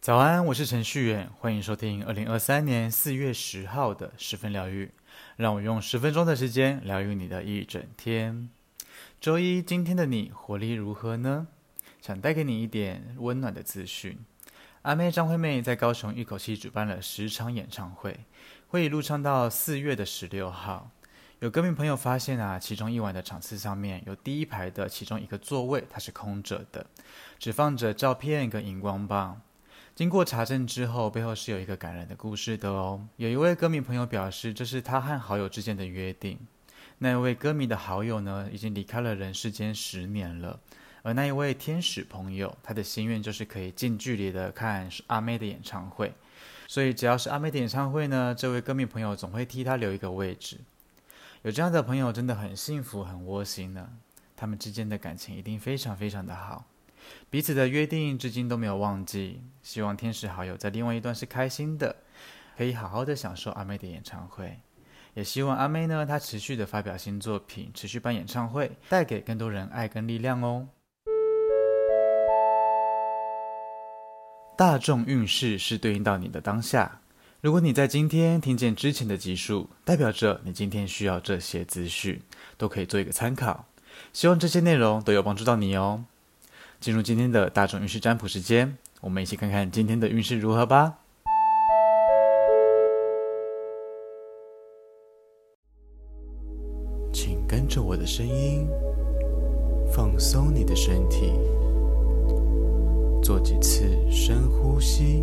早安，我是程序员，欢迎收听二零二三年四月十号的十分疗愈。让我用十分钟的时间疗愈你的一整天。周一，今天的你活力如何呢？想带给你一点温暖的资讯。阿妹张惠妹在高雄一口气举办了十场演唱会，会一路唱到四月的十六号。有歌迷朋友发现啊，其中一晚的场次上面有第一排的其中一个座位它是空着的，只放着照片跟荧光棒。经过查证之后，背后是有一个感人的故事的哦。有一位歌迷朋友表示，这是他和好友之间的约定。那一位歌迷的好友呢，已经离开了人世间十年了。而那一位天使朋友，他的心愿就是可以近距离的看阿妹的演唱会。所以只要是阿妹的演唱会呢，这位歌迷朋友总会替他留一个位置。有这样的朋友真的很幸福，很窝心呢。他们之间的感情一定非常非常的好。彼此的约定至今都没有忘记，希望天使好友在另外一端是开心的，可以好好的享受阿妹的演唱会，也希望阿妹呢，她持续的发表新作品，持续办演唱会，带给更多人爱跟力量哦。大众运势是对应到你的当下，如果你在今天听见之前的集数，代表着你今天需要这些资讯，都可以做一个参考，希望这些内容都有帮助到你哦。进入今天的大众运势占卜时间，我们一起看看今天的运势如何吧。请跟着我的声音，放松你的身体，做几次深呼吸，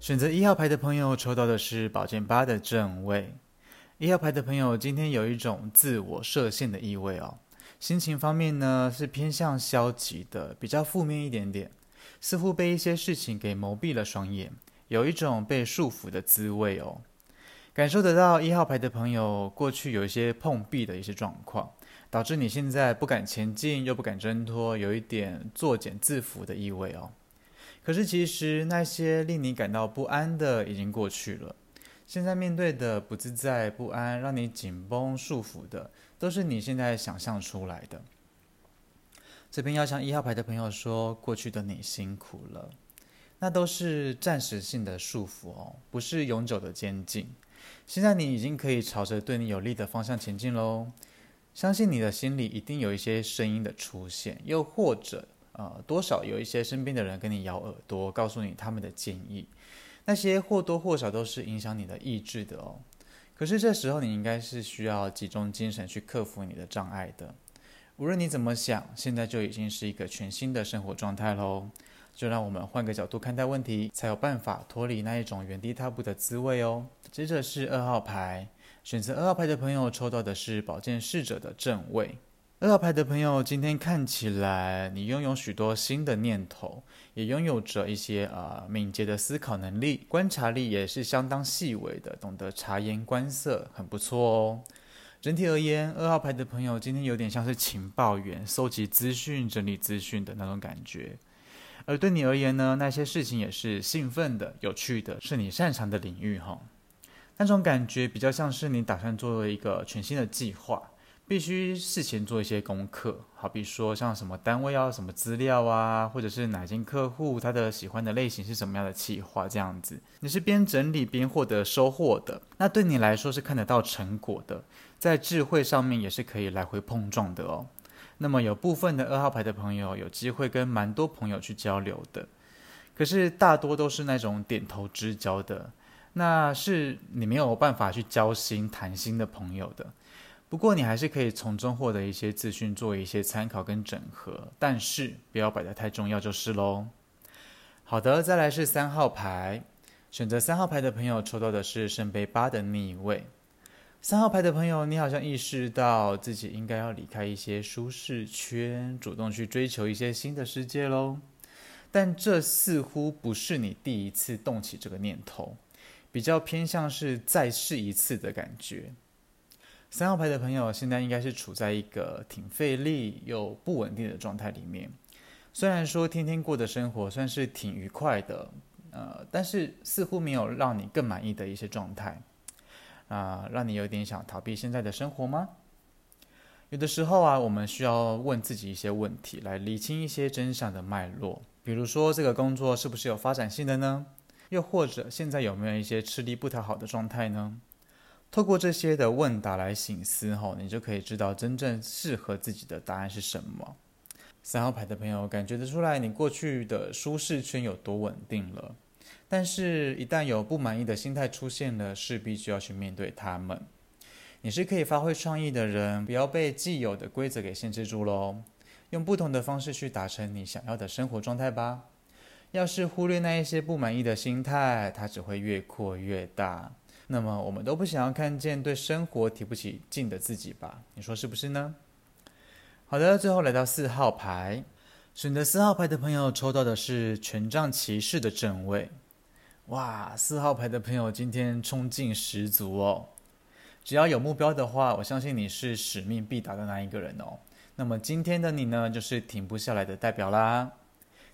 选择一号牌的朋友抽到的是宝剑八的正位。一号牌的朋友今天有一种自我设限的意味哦，心情方面呢是偏向消极的，比较负面一点点，似乎被一些事情给蒙蔽了双眼，有一种被束缚的滋味哦。感受得到一号牌的朋友过去有一些碰壁的一些状况，导致你现在不敢前进又不敢挣脱，有一点作茧自缚的意味哦。可是，其实那些令你感到不安的已经过去了。现在面对的不自在、不安，让你紧绷束缚的，都是你现在想象出来的。这边要向一号牌的朋友说，过去的你辛苦了，那都是暂时性的束缚哦，不是永久的监禁。现在你已经可以朝着对你有利的方向前进喽。相信你的心里一定有一些声音的出现，又或者。呃，多少有一些身边的人跟你咬耳朵，告诉你他们的建议，那些或多或少都是影响你的意志的哦。可是这时候你应该是需要集中精神去克服你的障碍的。无论你怎么想，现在就已经是一个全新的生活状态喽。就让我们换个角度看待问题，才有办法脱离那一种原地踏步的滋味哦。接着是二号牌，选择二号牌的朋友抽到的是宝剑侍者的正位。二号牌的朋友，今天看起来你拥有许多新的念头，也拥有着一些呃敏捷的思考能力，观察力也是相当细微的，懂得察言观色，很不错哦。整体而言，二号牌的朋友今天有点像是情报员，搜集资讯、整理资讯的那种感觉。而对你而言呢，那些事情也是兴奋的、有趣的，是你擅长的领域哈。那种感觉比较像是你打算做一个全新的计划。必须事前做一些功课，好比说像什么单位要什么资料啊，或者是哪间客户他的喜欢的类型是什么样的企划这样子，你是边整理边获得收获的，那对你来说是看得到成果的，在智慧上面也是可以来回碰撞的哦。那么有部分的二号牌的朋友有机会跟蛮多朋友去交流的，可是大多都是那种点头之交的。那是你没有办法去交心谈心的朋友的，不过你还是可以从中获得一些资讯，做一些参考跟整合，但是不要摆得太重要就是喽。好的，再来是三号牌，选择三号牌的朋友抽到的是圣杯八的逆位。三号牌的朋友，你好像意识到自己应该要离开一些舒适圈，主动去追求一些新的世界喽。但这似乎不是你第一次动起这个念头。比较偏向是再试一次的感觉。三号牌的朋友现在应该是处在一个挺费力又不稳定的状态里面。虽然说天天过的生活算是挺愉快的，呃，但是似乎没有让你更满意的一些状态，啊、呃，让你有点想逃避现在的生活吗？有的时候啊，我们需要问自己一些问题，来理清一些真相的脉络。比如说，这个工作是不是有发展性的呢？又或者现在有没有一些吃力不讨好的状态呢？透过这些的问答来省思后，你就可以知道真正适合自己的答案是什么。三号牌的朋友感觉得出来，你过去的舒适圈有多稳定了，但是，一旦有不满意的心态出现了，势必就要去面对他们。你是可以发挥创意的人，不要被既有的规则给限制住喽，用不同的方式去达成你想要的生活状态吧。要是忽略那一些不满意的心态，它只会越扩越大。那么我们都不想要看见对生活提不起劲的自己吧？你说是不是呢？好的，最后来到四号牌，选择四号牌的朋友抽到的是权杖骑士的正位。哇，四号牌的朋友今天冲劲十足哦！只要有目标的话，我相信你是使命必达的那一个人哦。那么今天的你呢，就是停不下来的代表啦。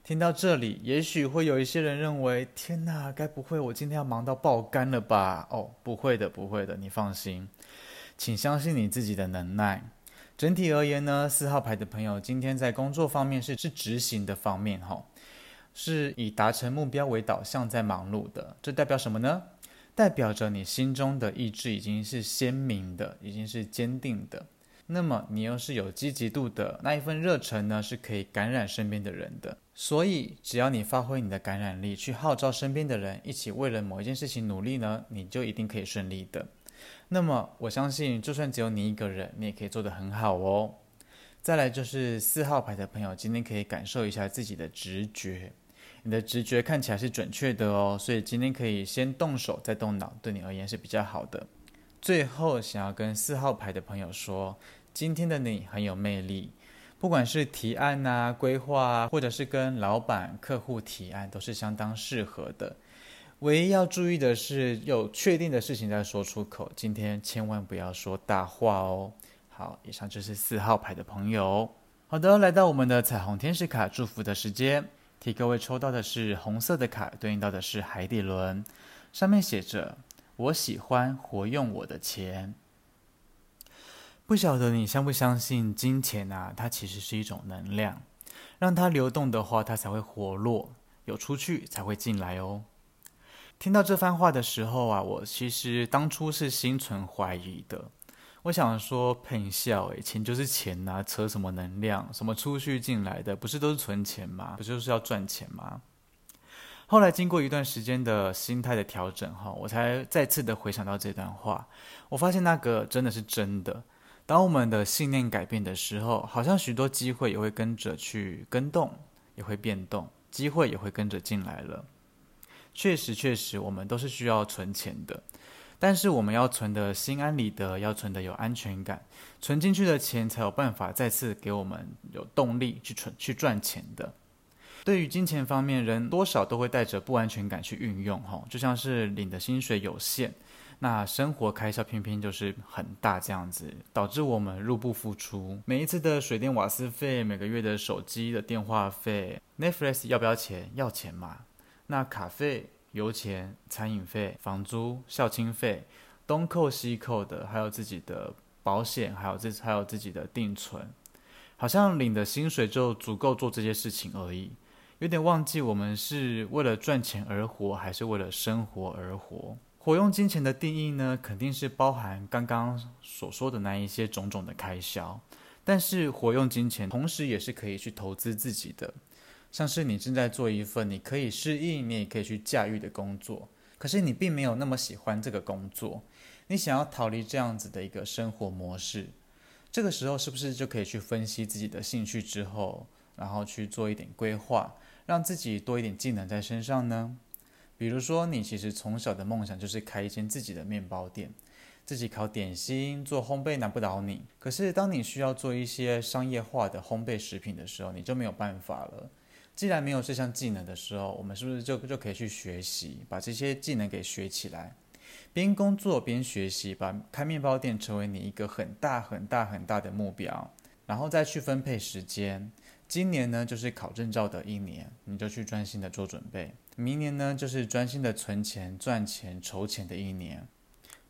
听到这里，也许会有一些人认为：天哪，该不会我今天要忙到爆肝了吧？哦，不会的，不会的，你放心，请相信你自己的能耐。整体而言呢，四号牌的朋友今天在工作方面是是执行的方面，哈，是以达成目标为导向在忙碌的。这代表什么呢？代表着你心中的意志已经是鲜明的，已经是坚定的。那么你又是有积极度的那一份热忱呢，是可以感染身边的人的。所以只要你发挥你的感染力，去号召身边的人一起为了某一件事情努力呢，你就一定可以顺利的。那么我相信，就算只有你一个人，你也可以做得很好哦。再来就是四号牌的朋友，今天可以感受一下自己的直觉，你的直觉看起来是准确的哦，所以今天可以先动手再动脑，对你而言是比较好的。最后，想要跟四号牌的朋友说，今天的你很有魅力，不管是提案啊、规划啊，或者是跟老板、客户提案，都是相当适合的。唯一要注意的是，有确定的事情再说出口，今天千万不要说大话哦。好，以上就是四号牌的朋友。好的，来到我们的彩虹天使卡祝福的时间，替各位抽到的是红色的卡，对应到的是海底轮，上面写着。我喜欢活用我的钱，不晓得你相不相信金钱啊？它其实是一种能量，让它流动的话，它才会活络，有出去才会进来哦。听到这番话的时候啊，我其实当初是心存怀疑的。我想说喷笑，诶，钱就是钱呐，扯什么能量？什么出去进来的？不是都是存钱吗？不就是要赚钱吗？后来经过一段时间的心态的调整，哈，我才再次的回想到这段话。我发现那个真的是真的。当我们的信念改变的时候，好像许多机会也会跟着去跟动，也会变动，机会也会跟着进来了。确实，确实，我们都是需要存钱的，但是我们要存的心安理得，要存的有安全感，存进去的钱才有办法再次给我们有动力去存去赚钱的。对于金钱方面，人多少都会带着不安全感去运用，哈，就像是领的薪水有限，那生活开销偏偏就是很大这样子，导致我们入不敷出。每一次的水电瓦斯费，每个月的手机的电话费，Netflix 要不要钱？要钱嘛。那卡费、油钱、餐饮费、房租、孝亲费，东扣西扣的，还有自己的保险，还有自还有自己的定存，好像领的薪水就足够做这些事情而已，有点忘记我们是为了赚钱而活，还是为了生活而活。活用金钱的定义呢，肯定是包含刚刚所说的那一些种种的开销，但是活用金钱同时也是可以去投资自己的。像是你正在做一份你可以适应，你也可以去驾驭的工作，可是你并没有那么喜欢这个工作，你想要逃离这样子的一个生活模式，这个时候是不是就可以去分析自己的兴趣之后，然后去做一点规划，让自己多一点技能在身上呢？比如说，你其实从小的梦想就是开一间自己的面包店，自己烤点心、做烘焙难不倒你，可是当你需要做一些商业化的烘焙食品的时候，你就没有办法了。既然没有这项技能的时候，我们是不是就就可以去学习，把这些技能给学起来，边工作边学习，把开面包店成为你一个很大很大很大的目标，然后再去分配时间。今年呢，就是考证照的一年，你就去专心的做准备；明年呢，就是专心的存钱、赚钱、筹钱的一年。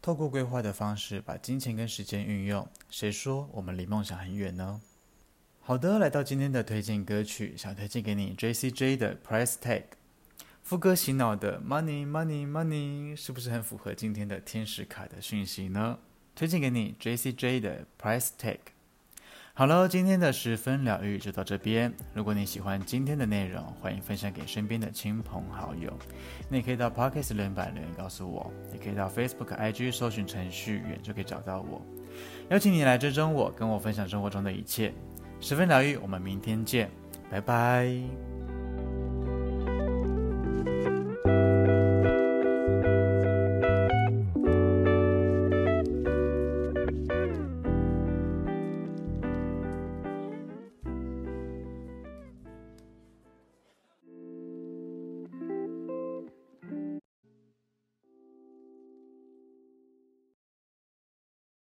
透过规划的方式，把金钱跟时间运用，谁说我们离梦想很远呢？好的，来到今天的推荐歌曲，想推荐给你 J.C.J 的 Price Tag，副歌洗脑的 Money Money Money，是不是很符合今天的天使卡的讯息呢？推荐给你 J.C.J 的 Price Tag。好了，今天的十分疗愈就到这边。如果你喜欢今天的内容，欢迎分享给身边的亲朋好友。你也可以到 Pocket 留言板留言告诉我，也可以到 Facebook、IG 搜寻程序员就可以找到我。邀请你来追踪我，跟我分享生活中的一切。十分疗愈，我们明天见，拜拜。